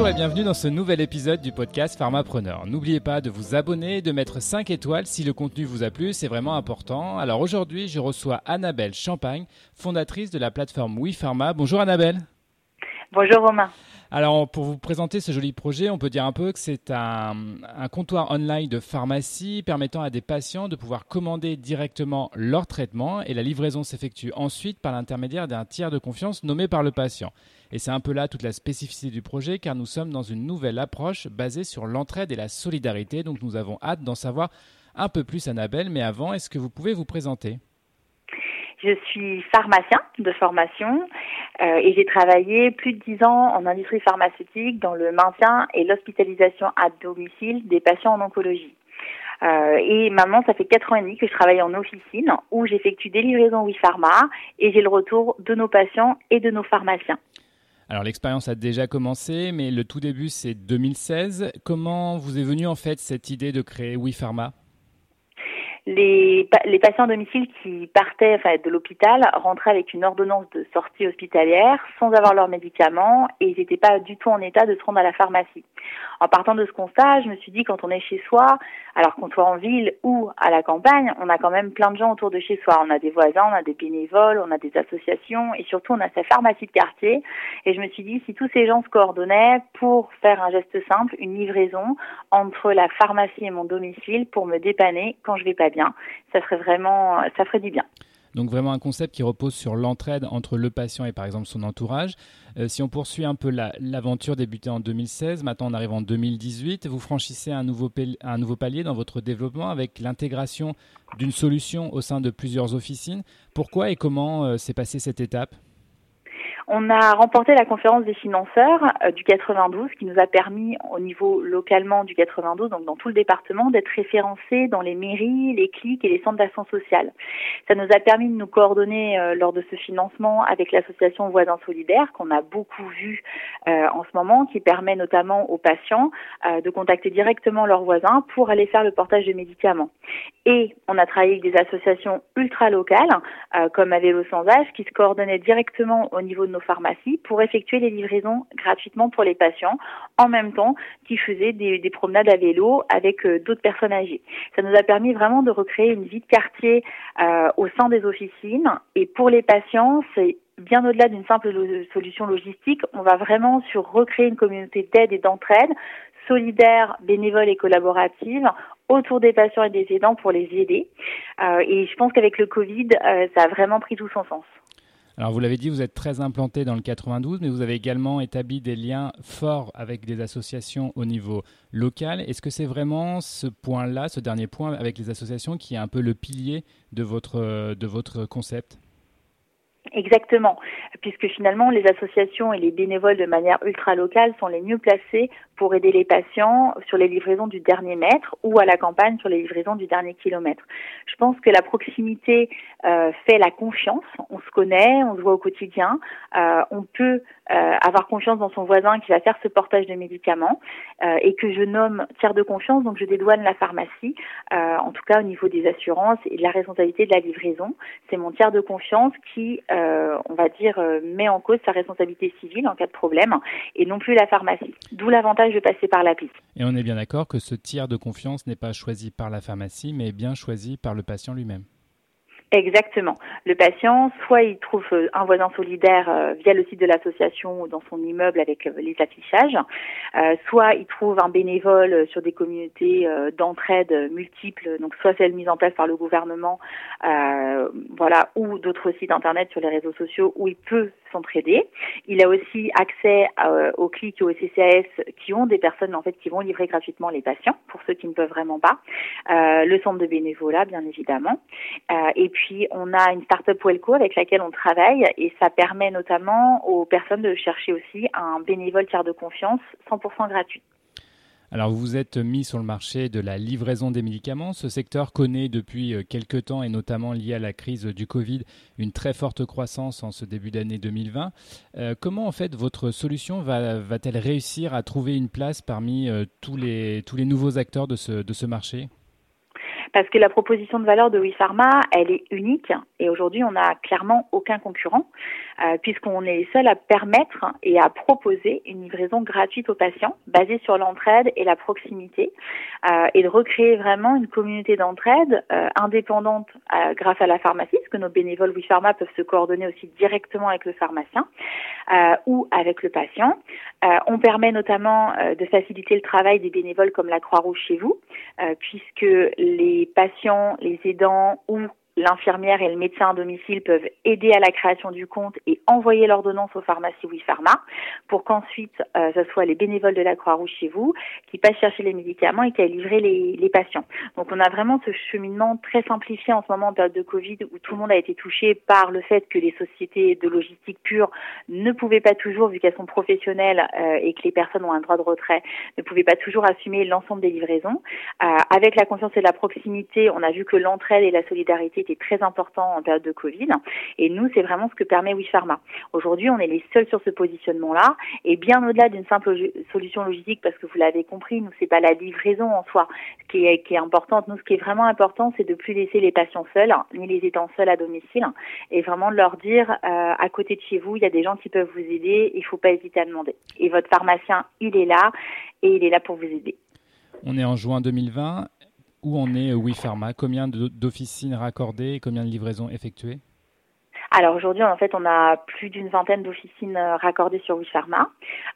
Bonjour et bienvenue dans ce nouvel épisode du podcast Pharmapreneur. N'oubliez pas de vous abonner et de mettre 5 étoiles si le contenu vous a plu, c'est vraiment important. Alors aujourd'hui, je reçois Annabelle Champagne, fondatrice de la plateforme WePharma. Bonjour Annabelle. Bonjour Romain. Alors, pour vous présenter ce joli projet, on peut dire un peu que c'est un, comptoir online de pharmacie permettant à des patients de pouvoir commander directement leur traitement et la livraison s'effectue ensuite par l'intermédiaire d'un tiers de confiance nommé par le patient. Et c'est un peu là toute la spécificité du projet car nous sommes dans une nouvelle approche basée sur l'entraide et la solidarité. Donc, nous avons hâte d'en savoir un peu plus, Annabelle. Mais avant, est-ce que vous pouvez vous présenter? Je suis pharmacien de formation euh, et j'ai travaillé plus de dix ans en industrie pharmaceutique dans le maintien et l'hospitalisation à domicile des patients en oncologie. Euh, et maintenant, ça fait quatre ans et demi que je travaille en officine où j'effectue des livraisons WePharma et j'ai le retour de nos patients et de nos pharmaciens. Alors l'expérience a déjà commencé, mais le tout début c'est 2016. Comment vous est venue en fait cette idée de créer WePharma les, les patients à domicile qui partaient enfin, de l'hôpital rentraient avec une ordonnance de sortie hospitalière sans avoir leurs médicaments et ils n'étaient pas du tout en état de se rendre à la pharmacie. En partant de ce constat, je me suis dit quand on est chez soi, alors qu'on soit en ville ou à la campagne, on a quand même plein de gens autour de chez soi. On a des voisins, on a des bénévoles, on a des associations et surtout on a sa pharmacie de quartier. Et je me suis dit si tous ces gens se coordonnaient pour faire un geste simple, une livraison entre la pharmacie et mon domicile pour me dépanner quand je vais pas bien, ça serait vraiment, ça ferait du bien. Donc vraiment un concept qui repose sur l'entraide entre le patient et par exemple son entourage. Euh, si on poursuit un peu l'aventure débutée en 2016, maintenant on arrive en 2018, vous franchissez un nouveau, un nouveau palier dans votre développement avec l'intégration d'une solution au sein de plusieurs officines. Pourquoi et comment euh, s'est passée cette étape? On a remporté la conférence des financeurs euh, du 92 qui nous a permis au niveau localement du 92, donc dans tout le département, d'être référencés dans les mairies, les clics et les centres d'action sociale. Ça nous a permis de nous coordonner euh, lors de ce financement avec l'association Voisins Solidaires qu'on a beaucoup vu euh, en ce moment, qui permet notamment aux patients de contacter directement leurs voisins pour aller faire le portage de médicaments. Et on a travaillé avec des associations ultra locales, comme Avélo Sans Âge, qui se coordonnaient directement au niveau de nos pharmacies pour effectuer les livraisons gratuitement pour les patients, en même temps qu'ils faisaient des, promenades à vélo avec euh, d'autres personnes âgées. Ça nous a permis vraiment de recréer une vie de quartier euh, au sein des officines. Et pour les patients, c'est bien au-delà d'une simple solution logistique, on va vraiment sur recréer une communauté d'aide et d'entraide solidaire, bénévole et collaborative autour des patients et des aidants pour les aider. Euh, et je pense qu'avec le Covid, ça a vraiment pris tout son sens. Alors vous l'avez dit, vous êtes très implanté dans le 92, mais vous avez également établi des liens forts avec des associations au niveau local. Est-ce que c'est vraiment ce point-là, ce dernier point avec les associations, qui est un peu le pilier de votre, de votre concept? Exactement, puisque finalement les associations et les bénévoles de manière ultra locale sont les mieux placés pour aider les patients sur les livraisons du dernier mètre ou à la campagne sur les livraisons du dernier kilomètre. Je pense que la proximité euh, fait la confiance. On se connaît, on se voit au quotidien, euh, on peut euh, avoir confiance dans son voisin qui va faire ce portage de médicaments et que je nomme tiers de confiance, donc je dédouane la pharmacie, en tout cas au niveau des assurances et de la responsabilité de la livraison. C'est mon tiers de confiance qui, on va dire, met en cause sa responsabilité civile en cas de problème et non plus la pharmacie. D'où l'avantage de passer par l'appli. Et on est bien d'accord que ce tiers de confiance n'est pas choisi par la pharmacie, mais bien choisi par le patient lui-même. Exactement. Le patient, soit il trouve euh, un voisin solidaire euh, via le site de l'association ou dans son immeuble avec euh, les affichages, soit il trouve un bénévole sur des communautés d'entraide multiples, donc soit celles mises en place par le gouvernement, voilà, ou d'autres sites internet sur les réseaux sociaux où il peut Il a aussi accès aux clics et aux CCAS qui ont des personnes en fait qui vont livrer gratuitement les patients pour ceux qui ne peuvent vraiment pas. le centre de bénévolat, bien évidemment, et puis puis on a une startup Welco avec laquelle on travaille et ça permet notamment aux personnes de chercher aussi un bénévole tiers de confiance 100% gratuit. Alors vous êtes mis sur le marché de la livraison des médicaments. Ce secteur connaît depuis euh, quelques temps et notamment lié à la crise du Covid une très forte croissance en ce début d'année 2020. Euh, comment en fait votre solution va-t-elle réussir à trouver une place parmi euh, tous, les, tous les nouveaux acteurs de ce, de ce marché? Parce que la proposition de valeur de WePharma, elle est unique et aujourd'hui on n'a clairement aucun concurrent euh, puisqu'on est les seuls à permettre et à proposer une livraison gratuite aux patients basée sur l'entraide et la proximité euh, et de recréer vraiment une communauté d'entraide euh, indépendante euh, grâce à la pharmacie, parce que nos bénévoles WePharma peuvent se coordonner aussi directement avec le pharmacien euh, ou avec le patient. On permet notamment de faciliter le travail des bénévoles comme la Croix-Rouge chez vous, puisque les patients, les aidants ou l'infirmière et le médecin à domicile peuvent aider à la création du compte et envoyer l'ordonnance aux pharmacies WePharma pour qu'ensuite euh, ce soit les bénévoles de la Croix-Rouge chez vous qui passent chercher les médicaments et qui aillent livrer les, les, patients. Donc on a vraiment ce cheminement très simplifié en ce moment en période de Covid où tout le monde a été touché par le fait que les sociétés de logistique pure ne pouvaient pas toujours, vu qu'elles sont professionnelles euh, et que les personnes ont un droit de retrait, ne pouvaient pas toujours assumer l'ensemble des livraisons. Euh, avec la confiance et la proximité, on a vu que l'entraide et la solidarité est très important en période de Covid. Et nous, c'est vraiment ce que permet WePharma. Aujourd'hui, on est les seuls sur ce positionnement-là. Et bien au-delà d'une simple solution logistique, parce que vous l'avez compris, nous, c'est pas la livraison en soi qui est, importante. Nous, ce qui est vraiment important, c'est de plus laisser les patients seuls, ni les aidants seuls à domicile, et vraiment de leur dire, euh, à côté de chez vous, il y a des gens qui peuvent vous aider, il faut pas hésiter à demander. Et votre pharmacien, il est là, et il est là pour vous aider. On est en juin 2020 où en est WePharma Combien d'officines raccordées et combien de livraisons effectuées? Alors aujourd'hui, en fait, on a plus d'une vingtaine d'officines euh, raccordées sur WePharma.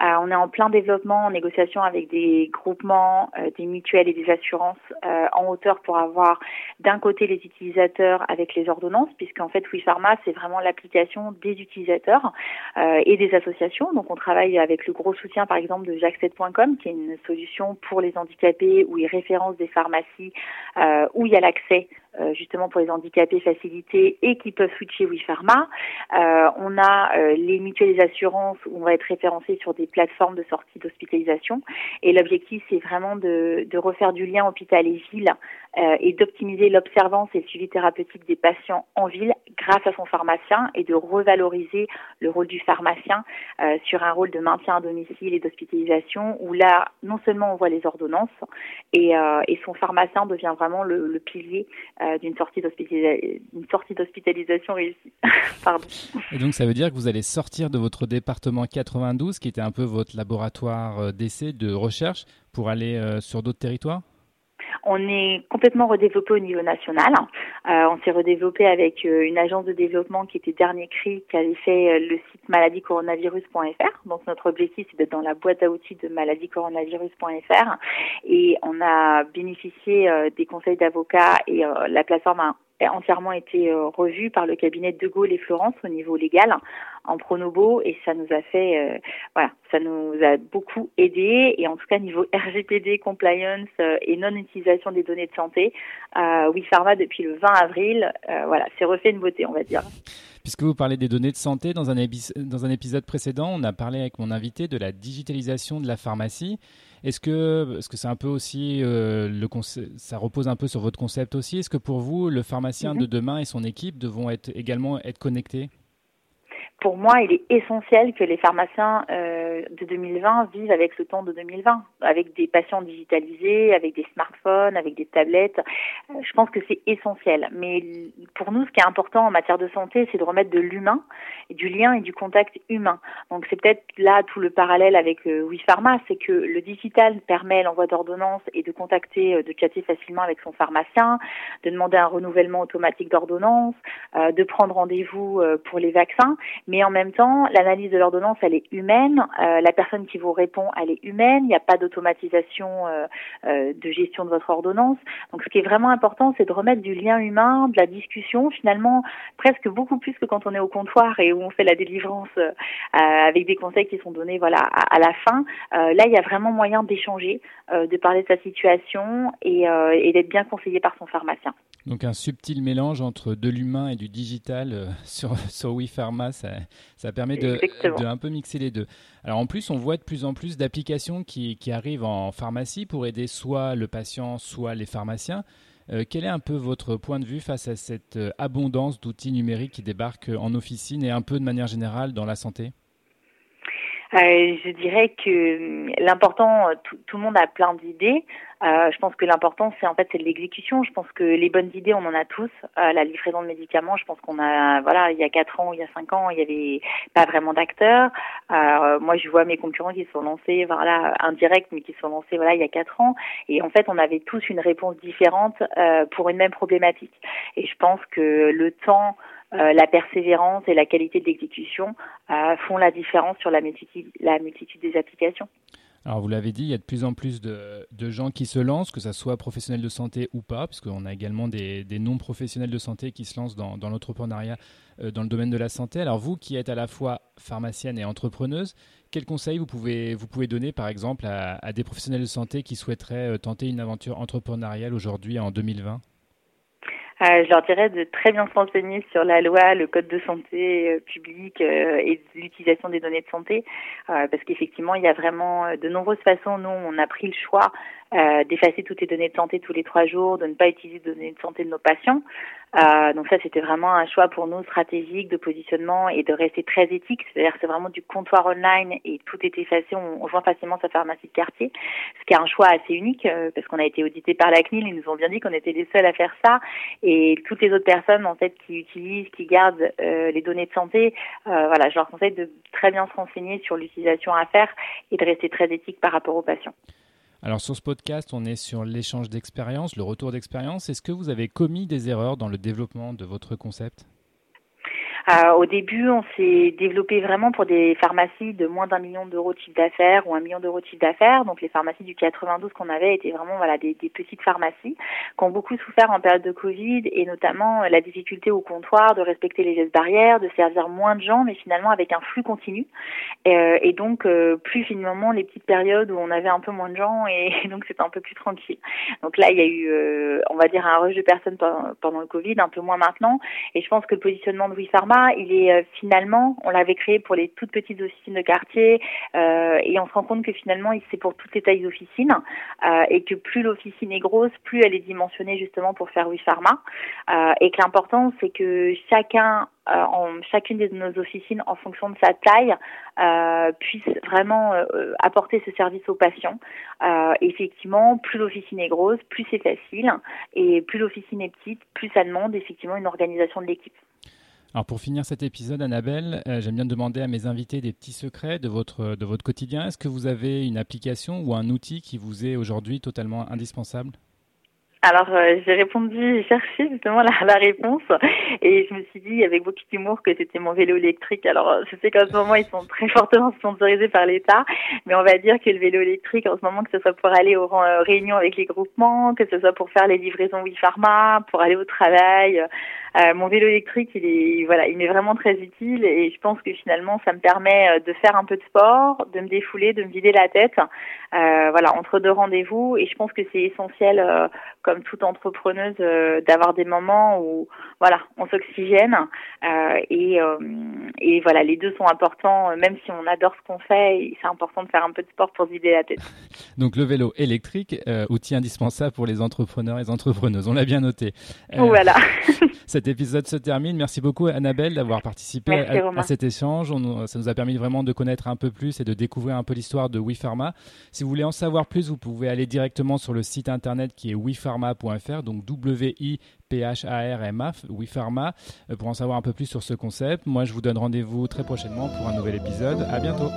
Euh, on est en plein développement, en négociation avec des groupements, euh, des mutuelles et des assurances euh, en hauteur pour avoir d'un côté les utilisateurs avec les ordonnances, puisqu'en fait WePharma, c'est vraiment l'application des utilisateurs euh, et des associations. Donc on travaille avec le gros soutien, par exemple, de Jackset.com, qui est une solution pour les handicapés où ils référencent des pharmacies où il y a l'accès euh, justement pour les handicapés facilités et qui peuvent switcher WePharma. Euh, on a euh, les mutuelles des assurances où on va être référencé sur des plateformes de sortie d'hospitalisation. Et l'objectif, c'est vraiment de, de, refaire du lien hôpital et ville euh, et d'optimiser l'observance et le suivi thérapeutique des patients en ville grâce à son pharmacien et de revaloriser le rôle du pharmacien euh, sur un rôle de maintien à domicile et d'hospitalisation où là, non seulement on voit les ordonnances et, et son pharmacien devient vraiment le, pilier euh, d'une sortie d'hospitalisation réussie. Pardon. Et donc ça veut dire que vous allez sortir de votre département 92, qui était un peu votre laboratoire euh, d'essai, de recherche, pour aller euh, sur d'autres territoires? On est complètement redéveloppé au niveau national. Euh, on s'est redéveloppé avec euh, une agence de développement qui était dernier cri, qui avait fait euh, le site maladiecoronavirus.fr. Donc notre objectif, c'est d'être dans la boîte à outils de maladiecoronavirus.fr. Et on a bénéficié des conseils d'avocats et la plateforme a entièrement été revue par le cabinet de Gaulle et Florence au niveau légal en pronobo et ça nous a fait euh, voilà ça nous a beaucoup aidé et en tout cas niveau RGPD compliance euh, et non utilisation des données de santé euh, WePharma depuis le 20 avril euh, voilà c'est refait une beauté on va dire Puisque vous parlez des données de santé, dans un, dans un épisode précédent, on a parlé avec mon invité de la digitalisation de la pharmacie. Est-ce que est-ce que c'est un peu aussi euh, le ça repose un peu sur votre concept aussi? Est-ce que pour vous, le pharmacien mm-hmm. de demain et son équipe devront être également être connectés? Pour moi, il est essentiel que les pharmaciens euh, de 2020 vivent avec ce temps de 2020, avec des patients digitalisés, avec des smartphones, avec des tablettes. Euh, je pense que c'est essentiel. Mais pour nous, ce qui est important en matière de santé, c'est de remettre de l'humain, du lien et du contact humain. Donc c'est peut-être là tout le parallèle avec euh, WePharma, c'est que le digital permet l'envoi d'ordonnances et de contacter, euh, de chatter facilement avec son pharmacien, de demander un renouvellement automatique d'ordonnance, de prendre rendez-vous pour les vaccins mais en même temps, l'analyse de l'ordonnance, elle est humaine, euh, la personne qui vous répond, elle est humaine, il n'y a pas d'automatisation euh, euh, de gestion de votre ordonnance. Donc ce qui est vraiment important, c'est de remettre du lien humain, de la discussion, finalement presque beaucoup plus que quand on est au comptoir et où on fait la délivrance avec des conseils qui sont donnés voilà à, la fin. là, il y a vraiment moyen d'échanger, de parler de sa situation et, et d'être bien conseillé par son pharmacien. Donc un subtil mélange entre de l'humain et du digital euh, sur, sur WePharma, ça, ça permet de, de, un peu mixer les deux. Alors en plus, on voit de plus en plus d'applications qui, qui, arrivent en pharmacie pour aider soit le patient, soit les pharmaciens. Euh, quel est un peu votre point de vue face à cette euh, abondance d'outils numériques qui débarquent en officine et un peu de manière générale dans la santé? Euh, Je dirais que l'important, tout, tout, le monde a plein d'idées. Euh, je pense que l'important, c'est en fait c'est l'exécution. Je pense que les bonnes idées, on en a tous. Euh, la livraison de médicaments, je pense qu'on a, voilà, il y a quatre ans, il y a cinq ans, il y avait pas vraiment d'acteurs. Euh, moi, je vois mes concurrents qui sont lancés, voilà, indirects, mais qui sont lancés, voilà, il y a quatre ans. Et en fait, on avait tous une réponse différente euh, pour une même problématique. Et je pense que le temps euh, la persévérance et la qualité de l'exécution euh, font la différence sur la multitude, la multitude des applications. Alors vous l'avez dit, il y a de plus en plus de, gens qui se lancent, que ce soit professionnels de santé ou pas, parce qu'on a également des, non-professionnels de santé qui se lancent dans, l'entrepreneuriat euh, dans le domaine de la santé. Alors vous qui êtes à la fois pharmacienne et entrepreneuse, quels conseils vous pouvez, vous pouvez donner par exemple à, à des professionnels de santé qui souhaiteraient tenter une aventure entrepreneuriale aujourd'hui en 2020 euh, je leur dirais de très bien se renseigner sur la loi, le code de santé euh, publique euh, et l'utilisation des données de santé, parce qu'effectivement, il y a vraiment de nombreuses façons. Nous, on a pris le choix d'effacer toutes les données de santé tous les trois jours, de ne pas utiliser de données de santé de nos patients. Euh, donc ça, c'était vraiment un choix pour nous stratégique de positionnement et de rester très éthique. C'est-à-dire c'est vraiment du comptoir online et tout est effacé. On, on joint facilement sa pharmacie de quartier, ce qui est un choix assez unique euh, parce qu'on a été audité par la CNIL. Ils nous ont bien dit qu'on était les seuls à faire ça et toutes les autres personnes en fait qui utilisent, qui gardent euh, les données de santé, euh, voilà, je leur conseille de très bien se renseigner sur l'utilisation à faire et de rester très éthique par rapport aux patients. Alors sur ce podcast, on est sur l'échange d'expérience, le retour d'expérience. Est-ce que vous avez commis des erreurs dans le développement de votre concept? Euh, au début, on s'est développé vraiment pour des pharmacies de moins d'un million d'euros de chiffre d'affaires ou un million d'euros de chiffre d'affaires. Donc les pharmacies du 92 qu'on avait étaient vraiment voilà des, petites pharmacies qui ont beaucoup souffert en période de Covid et notamment euh, la difficulté au comptoir de respecter les gestes barrières, de servir moins de gens, mais finalement avec un flux continu. Euh, et donc plus finalement les petites périodes où on avait un peu moins de gens et, donc c'était un peu plus tranquille. Donc là, il y a eu, on va dire, un rush de personnes pendant, le Covid, un peu moins maintenant. Et je pense que le positionnement de WePharma il est euh, finalement, on l'avait créé pour les toutes petites officines de quartier, euh, et on se rend compte que finalement, c'est pour toutes les tailles d'officines, euh, et que plus l'officine est grosse, plus elle est dimensionnée justement pour faire WePharma, et que l'important, c'est que chacun en chacune de nos officines, en fonction de sa taille, puisse vraiment apporter ce service aux patients. effectivement, plus l'officine est grosse, plus c'est facile, et plus l'officine est petite, plus ça demande effectivement une organisation de l'équipe. Alors pour finir cet épisode, Annabelle, j'aime bien demander à mes invités des petits secrets de votre, de votre quotidien. Est-ce que vous avez une application ou un outil qui vous est aujourd'hui totalement indispensable? Alors euh, j'ai répondu, j'ai cherché justement la, la, réponse et je me suis dit avec beaucoup d'humour que c'était mon vélo électrique. Alors je sais qu'en ce moment ils sont très fortement sponsorisés par l'État, mais on va dire que le vélo électrique en ce moment que ce soit pour aller aux euh, réunions avec les groupements, que ce soit pour faire les livraisons WePharma, pour aller au travail, euh, mon vélo électrique il est voilà il m'est vraiment très utile et je pense que finalement ça me permet de faire un peu de sport, de me défouler, de me vider la tête, voilà entre deux rendez-vous et je pense que c'est essentiel comme toute entrepreneuse, euh, d'avoir des moments où voilà, on s'oxygène euh, et, euh, et voilà, les deux sont importants. Même si on adore ce qu'on fait, c'est important de faire un peu de sport pour se vider la tête. Donc le vélo électrique, outil indispensable pour les entrepreneurs et les entrepreneuses. On l'a bien noté. voilà. cet épisode se termine. Merci beaucoup Annabelle d'avoir participé à, cet échange. ça nous a permis vraiment de connaître un peu plus et de découvrir un peu l'histoire de WePharma. Si vous voulez en savoir plus, vous pouvez aller directement sur le site internet qui est WePharma wipharma.fr, donc W-I-P-H-A-R-M-A, euh, pour en savoir un peu plus sur ce concept. Moi, je vous donne rendez-vous très prochainement pour un nouvel épisode. À bientôt.